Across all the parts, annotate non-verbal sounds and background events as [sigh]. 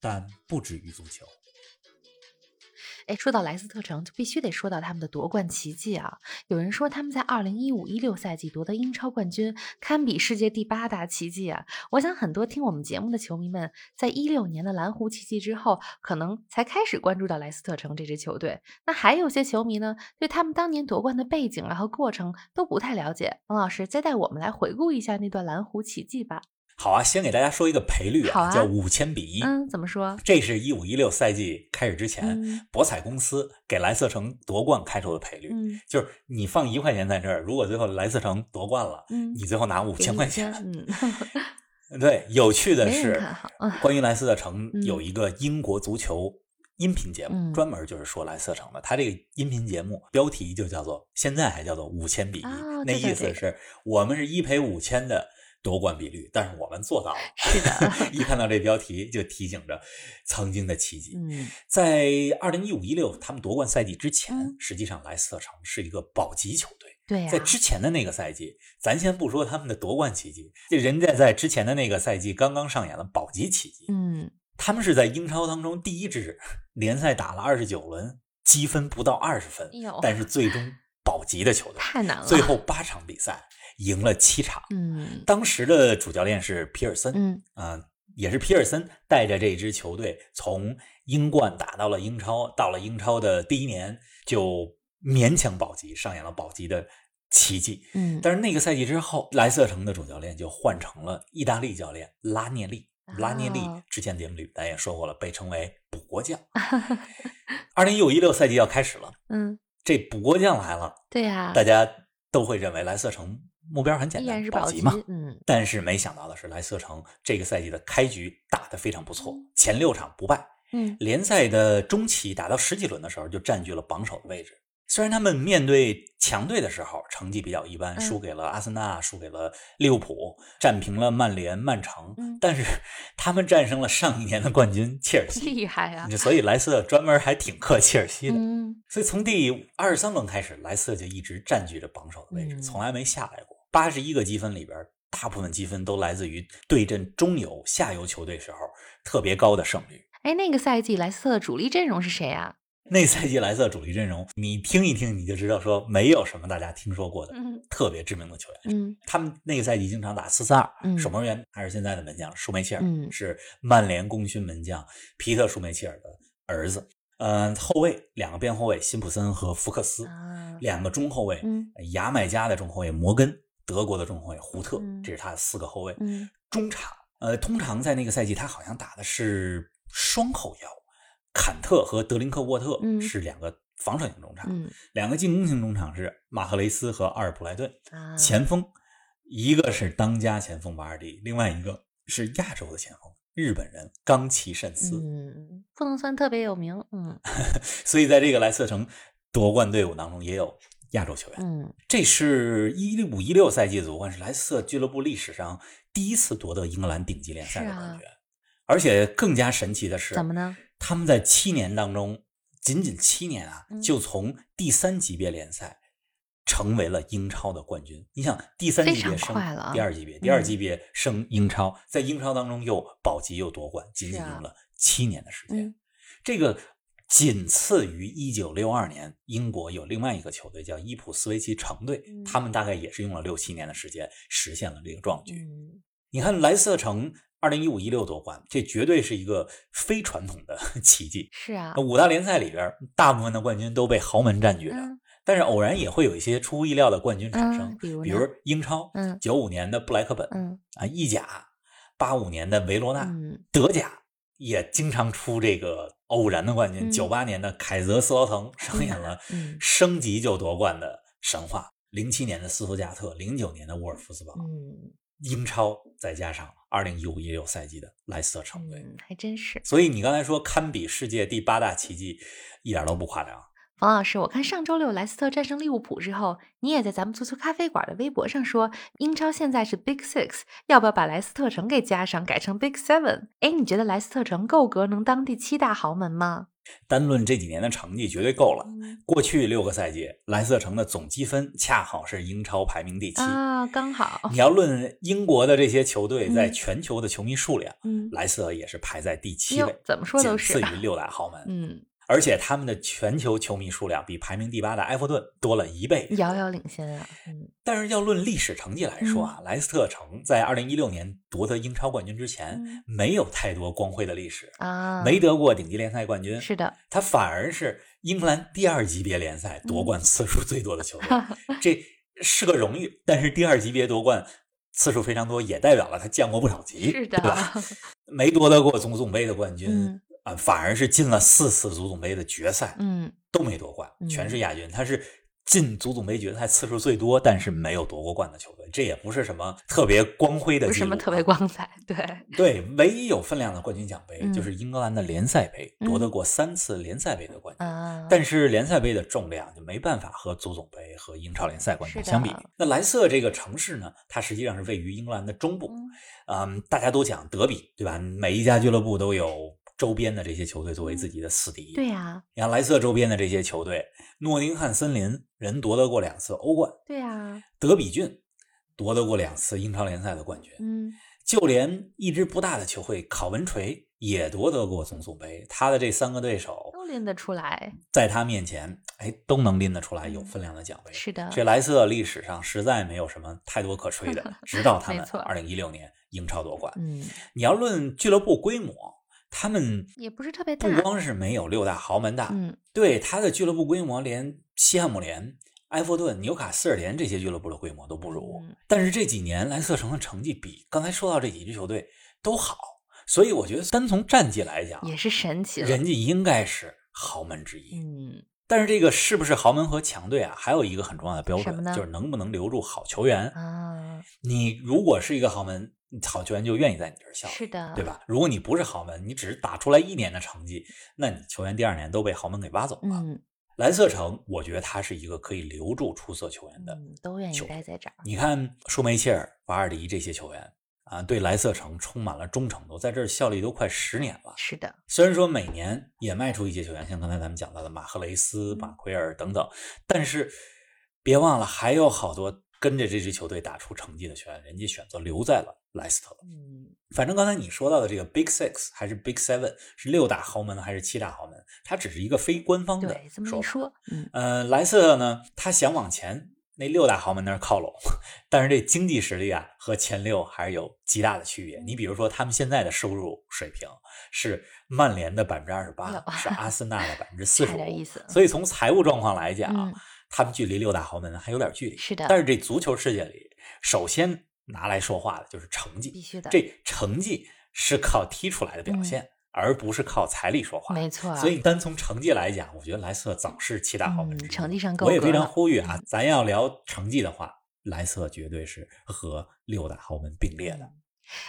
但不止于足球。哎，说到莱斯特城，就必须得说到他们的夺冠奇迹啊！有人说他们在二零一五一六赛季夺得英超冠军，堪比世界第八大奇迹啊！我想很多听我们节目的球迷们，在一六年的蓝湖奇迹之后，可能才开始关注到莱斯特城这支球队。那还有些球迷呢，对他们当年夺冠的背景啊和过程都不太了解。王老师，再带我们来回顾一下那段蓝湖奇迹吧。好啊，先给大家说一个赔率啊，叫五千比一。嗯，怎么说？这是一五一六赛季开始之前，博彩公司给莱斯特城夺冠开出的赔率。嗯，就是你放一块钱在这儿，如果最后莱斯特城夺冠了，嗯，你最后拿五千块钱。嗯，[laughs] 对，有趣的是，关于莱斯特城有一个英国足球音频节目，专门就是说莱斯特城的。他这个音频节目标题就叫做，现在还叫做五千比一，那意思是我们是一赔五千的。夺冠比率，但是我们做到了。是的，[laughs] 一看到这标题就提醒着曾经的奇迹。嗯，在二零一五一六他们夺冠赛季之前，实际上莱斯特城是一个保级球队。对，在之前的那个赛季，咱先不说他们的夺冠奇迹，这人家在之前的那个赛季刚刚上演了保级奇迹。嗯，他们是在英超当中第一支联赛打了二十九轮，积分不到二十分，但是最终保级的球队。太难了，最后八场比赛。赢了七场，嗯，当时的主教练是皮尔森，嗯啊，也是皮尔森带着这支球队从英冠打到了英超，到了英超的第一年就勉强保级，上演了保级的奇迹，嗯，但是那个赛季之后，莱斯特城的主教练就换成了意大利教练拉涅利，拉涅利之前节目里咱也说过了，被称为补国将。[laughs] 二零一五一六赛季要开始了，嗯，这补国将来了，对呀，大家都会认为莱斯特城。目标很简单，保级嘛。嗯，但是没想到的是，莱斯特城这个赛季的开局打得非常不错，前六场不败。嗯，联赛的中期打到十几轮的时候就占据了榜首的位置。虽然他们面对强队的时候成绩比较一般，输给了阿森纳，输给了利物浦，战平了曼联、曼城，但是他们战胜了上一年的冠军切尔西，厉害啊！所以莱斯特专门还挺克切尔西的。嗯，所以从第二十三轮开始，莱斯特就一直占据着榜首的位置，从来没下来过。八十一个积分里边，大部分积分都来自于对阵中游、下游球队时候特别高的胜率。哎，那个赛季莱斯特的主力阵容是谁啊？[laughs] 那赛季莱斯特主力阵容，你听一听你就知道，说没有什么大家听说过的特别知名的球员。嗯，他们那个赛季经常打四四二，守门员还是现在的门将舒梅切尔，是曼联功勋门将皮特舒梅切尔的儿子。嗯，后卫两个边后卫辛普森和福克斯，两个中后卫，牙买加的中后卫摩根。德国的中后卫胡特，这是他的四个后卫。中场，呃，通常在那个赛季，他好像打的是双后腰，坎特和德林克沃特是两个防守型中场，两个进攻型中场是马赫雷斯和阿尔普莱顿。前锋，一个是当家前锋瓦尔迪，另外一个是亚洲的前锋日本人冈崎慎司。嗯，不能算特别有名。嗯，[laughs] 所以在这个莱斯特城夺冠队伍当中也有。亚洲球员，嗯，这是一五一六赛季夺冠，是莱斯特俱乐部历史上第一次夺得英格兰顶级联赛的冠军，而且更加神奇的是，怎么呢？他们在七年当中，仅仅七年啊，就从第三级别联赛成为了英超的冠军。你想，第三级别升第二级别，第二级别升英超，在英超当中又保级又夺冠，仅仅用了七年的时间，这个。仅次于1962年，英国有另外一个球队叫伊普斯维奇城队，他们大概也是用了六七年的时间实现了这个壮举。你看莱斯特城2015-16夺冠，这绝对是一个非传统的 [laughs] 奇迹。是啊，五大联赛里边，大部分的冠军都被豪门占据着，但是偶然也会有一些出乎意料的冠军产生，比如比如英超，九五年的布莱克本，啊，意甲，八五年的维罗纳，德甲。也经常出这个偶然的冠军。九八年的凯泽斯劳滕上演了升级就夺冠的神话。零七年的斯图加特，零九年的沃尔夫斯堡。嗯，英超再加上二零一五一六赛季的莱斯特城队，还真是。所以你刚才说堪比世界第八大奇迹，一点都不夸张。冯老师，我看上周六莱斯特战胜利物浦之后，你也在咱们足球咖啡馆的微博上说，英超现在是 Big Six，要不要把莱斯特城给加上，改成 Big Seven？哎，你觉得莱斯特城够格能当第七大豪门吗？单论这几年的成绩，绝对够了。过去六个赛季，莱斯特城的总积分恰好是英超排名第七啊，刚好。你要论英国的这些球队在全球的球迷数量，嗯，莱斯特也是排在第七位，怎么说都是仅次于六大豪门，嗯。而且他们的全球球迷数量比排名第八的埃弗顿多了一倍，遥遥领先啊！嗯，但是要论历史成绩来说啊，莱斯特城在二零一六年夺得英超冠军之前，没有太多光辉的历史啊，没得过顶级联赛冠军。是的，他反而是英格兰第二级别联赛夺冠次数最多的球队，[laughs] 这是个荣誉。但是第二级别夺冠次数非常多，也代表了他降过不少级，是的，对吧？[laughs] 没夺得过总总杯的冠军。啊，反而是进了四次足总杯的决赛，嗯，都没夺冠，全是亚军。他是进足总杯决赛次数最多，但是没有夺过冠的球队。这也不是什么特别光辉的，不是什么特别光彩，对对。唯一有分量的冠军奖杯就是英格兰的联赛杯，夺得过三次联赛杯的冠军。但是联赛杯的重量就没办法和足总杯和英超联赛冠军相比。那莱斯特这个城市呢，它实际上是位于英格兰的中部，嗯，大家都讲德比，对吧？每一家俱乐部都有。周边的这些球队作为自己的死敌，对呀。你看莱斯特周边的这些球队，诺丁汉森林人夺得过两次欧冠，对呀。德比郡夺得过两次英超联赛的冠军，嗯。就连一支不大的球会考文垂也夺得过总总杯，他的这三个对手都拎得出来，在他面前，哎，都能拎得出来有分量的奖杯。是的，这莱斯特历史上实在没有什么太多可吹的，[laughs] 直到他们二零一六年英超夺冠。嗯，你要论俱乐部规模。他们也不是特别大，不光是没有六大豪门大，嗯，对他的俱乐部规模，连西汉姆联、埃弗顿、纽卡斯尔联这些俱乐部的规模都不如。但是这几年莱斯特城的成绩比刚才说到这几支球队都好，所以我觉得单从战绩来讲也是神奇，人家应该是豪门之一。嗯，但是这个是不是豪门和强队啊？还有一个很重要的标准，就是能不能留住好球员啊？你如果是一个豪门。好球员就愿意在你这儿效力，是的，对吧？如果你不是豪门，你只是打出来一年的成绩，那你球员第二年都被豪门给挖走了。嗯，蓝色城，我觉得他是一个可以留住出色球员的，都愿意待在这儿。你看舒梅切尔、瓦尔迪这些球员啊，对蓝色城充满了忠诚度，在这儿效力都快十年了。是的，虽然说每年也卖出一些球员，像刚才咱们讲到的马赫雷斯、马奎尔等等，但是别忘了还有好多。跟着这支球队打出成绩的球员，人家选择留在了莱斯特。嗯，反正刚才你说到的这个 Big Six 还是 Big Seven，是六大豪门还是七大豪门？它只是一个非官方的说。这么一说，嗯，呃，莱斯特呢，他想往前那六大豪门那儿靠拢，[laughs] 但是这经济实力啊和前六还是有极大的区别。你比如说，他们现在的收入水平是曼联的百分之二十八，是阿森纳的百分之 [laughs] 四十五，所以从财务状况来讲。他们距离六大豪门还有点距离，是的。但是这足球世界里，首先拿来说话的就是成绩，必须的。这成绩是靠踢出来的表现，而不是靠财力说话。没错。所以单从成绩来讲，我觉得莱斯特早是七大豪门。成绩上够。我也非常呼吁啊，咱要聊成绩的话，莱斯特绝对是和六大豪门并列的。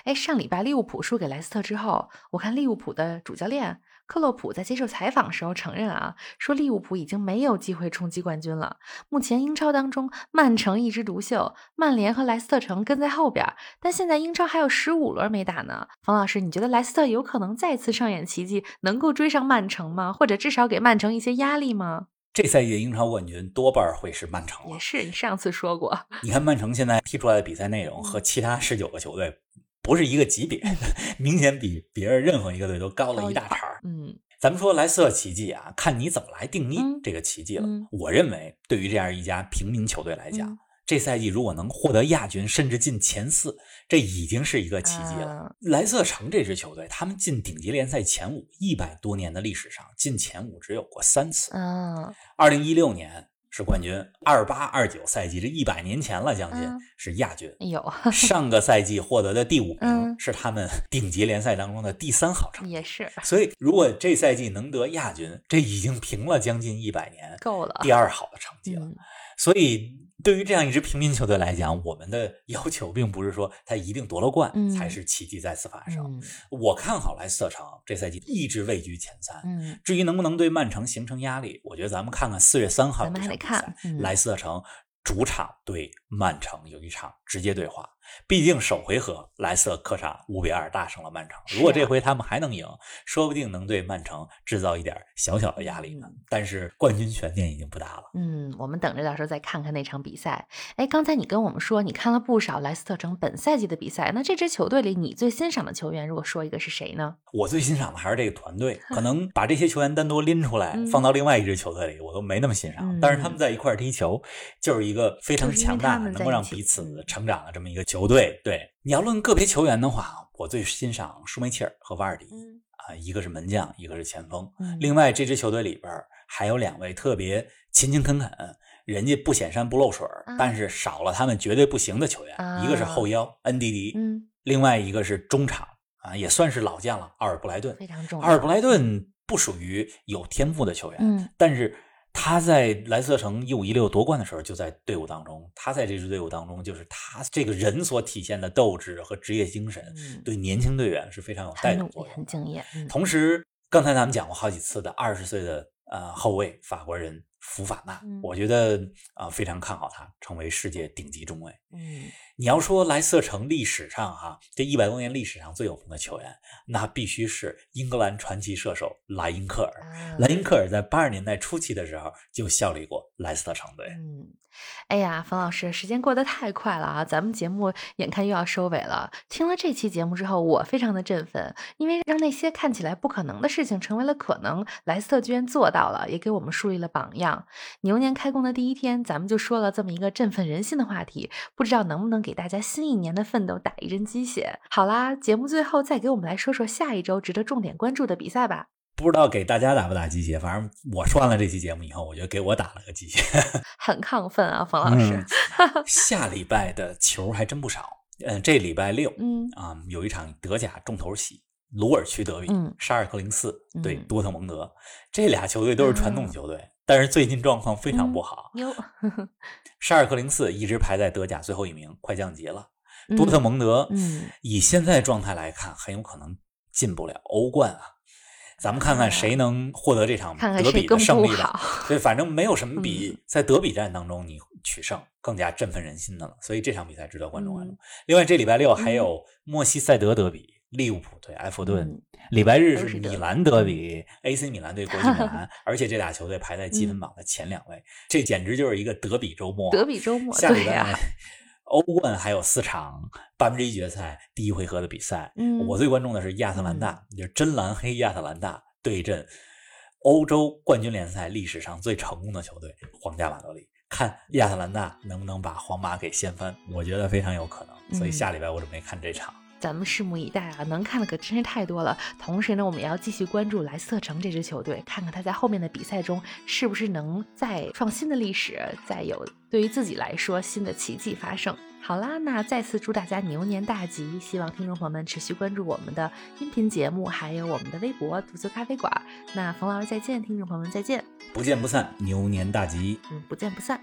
哎，上礼拜利物浦输给莱斯特之后，我看利物浦的主教练。克洛普在接受采访时候承认啊，说利物浦已经没有机会冲击冠军了。目前英超当中，曼城一枝独秀，曼联和莱斯特城跟在后边。但现在英超还有十五轮没打呢。冯老师，你觉得莱斯特有可能再次上演奇迹，能够追上曼城吗？或者至少给曼城一些压力吗？这赛季的英超冠军多半会是曼城。也是，你上次说过。你看曼城现在踢出来的比赛内容和其他十九个球队。不是一个级别，[laughs] 明显比别人任何一个队都高了一大茬嗯，咱们说莱斯特奇迹啊，看你怎么来定义这个奇迹了。我认为，对于这样一家平民球队来讲，这赛季如果能获得亚军，甚至进前四，这已经是一个奇迹了。莱斯特城这支球队，他们进顶级联赛前五，一百多年的历史上进前五只有过三次。啊，二零一六年是冠军，二八二九赛季这一百年前了，将近是亚军。有上个赛季获得的第五名是他们 [laughs] 顶级联赛当中的第三好成绩，也是。所以如果这赛季能得亚军，这已经平了将近一百年够了第二好的成绩了。所以。对于这样一支平民球队来讲，我们的要求并不是说他一定夺了冠才是奇迹再次发生。我看好莱斯特城这赛季一直位居前三。至于能不能对曼城形成压力，我觉得咱们看看四月三号这场比赛，莱斯特城主场对曼城有一场直接对话。毕竟首回合莱斯特客场五比二大胜了曼城，如果这回他们还能赢，说不定能对曼城制造一点小小的压力呢。但是冠军悬念已经不大了。嗯，我们等着到时候再看看那场比赛。哎，刚才你跟我们说你看了不少莱斯特城本赛季的比赛，那这支球队里你最欣赏的球员，如果说一个是谁呢？我最欣赏的还是这个团队，可能 [laughs] 把这些球员单独拎出来放到另外一支球队里，我都没那么欣赏。但是他们在一块踢球，就是一个非常强大的、能够让彼此成长的这么一个球。球队对你要论个别球员的话，我最欣赏舒梅切尔和瓦尔迪啊，一个是门将，一个是前锋。另外这支球队里边还有两位特别勤勤恳恳，人家不显山不漏水，但是少了他们绝对不行的球员。一个是后腰恩迪迪，另外一个是中场啊，也算是老将了，奥尔布莱顿。非常重要。奥尔布莱顿不属于有天赋的球员，但是。他在莱斯特城一五一六夺冠的时候就在队伍当中，他在这支队伍当中，就是他这个人所体现的斗志和职业精神，对年轻队员是非常有带动作用。很敬业。同时，刚才咱们讲过好几次的二十岁的呃后卫法国人福法纳，我觉得啊非常看好他成为世界顶级中卫。嗯。你要说莱斯特城历史上哈这一百多年历史上最有名的球员，那必须是英格兰传奇射手莱因克尔。莱因克尔在八十年代初期的时候就效力过莱斯特城队。嗯。哎呀，冯老师，时间过得太快了啊！咱们节目眼看又要收尾了。听了这期节目之后，我非常的振奋，因为让那些看起来不可能的事情成为了可能，莱斯特居然做到了，也给我们树立了榜样。牛年开工的第一天，咱们就说了这么一个振奋人心的话题，不知道能不能给大家新一年的奋斗打一针鸡血？好啦，节目最后再给我们来说说下一周值得重点关注的比赛吧。不知道给大家打不打鸡血，反正我说完了这期节目以后，我觉得给我打了个鸡血，[laughs] 很亢奋啊，冯老师。[laughs] 下礼拜的球还真不少，嗯，这礼拜六，嗯啊，有一场德甲重头戏，鲁尔区德比，嗯沙尔克零四对多特蒙德，这俩球队都是传统球队，但是最近状况非常不好。哟，[laughs] 沙尔克零四一直排在德甲最后一名，快降级了。多特蒙德，嗯，以现在状态来看，很有可能进不了欧冠啊。咱们看看谁能获得这场德比的胜利吧。对，反正没有什么比在德比战当中你取胜更加振奋人心的了。所以这场比赛值得观众关注。另外，这礼拜六还有莫西塞德德比，利物浦对埃弗顿；礼拜日是米兰德比，AC 米兰对国际米兰。[laughs] 而且这俩球队排在积分榜的前两位，这简直就是一个德比周末。德比周末，下礼拜。欧冠还有四场八分之一决赛第一回合的比赛，嗯，我最关注的是亚特兰大，就是真蓝黑亚特兰大对阵欧洲冠军联赛历史上最成功的球队皇家马德里，看亚特兰大能不能把皇马给掀翻，我觉得非常有可能，所以下礼拜我准备看这场。咱们拭目以待啊，能看的可真是太多了。同时呢，我们也要继续关注莱斯特城这支球队，看看他在后面的比赛中是不是能再创新的历史，再有对于自己来说新的奇迹发生。好啦，那再次祝大家牛年大吉！希望听众朋友们持续关注我们的音频节目，还有我们的微博“足球咖啡馆”。那冯老师再见，听众朋友们再见，不见不散，牛年大吉！嗯，不见不散。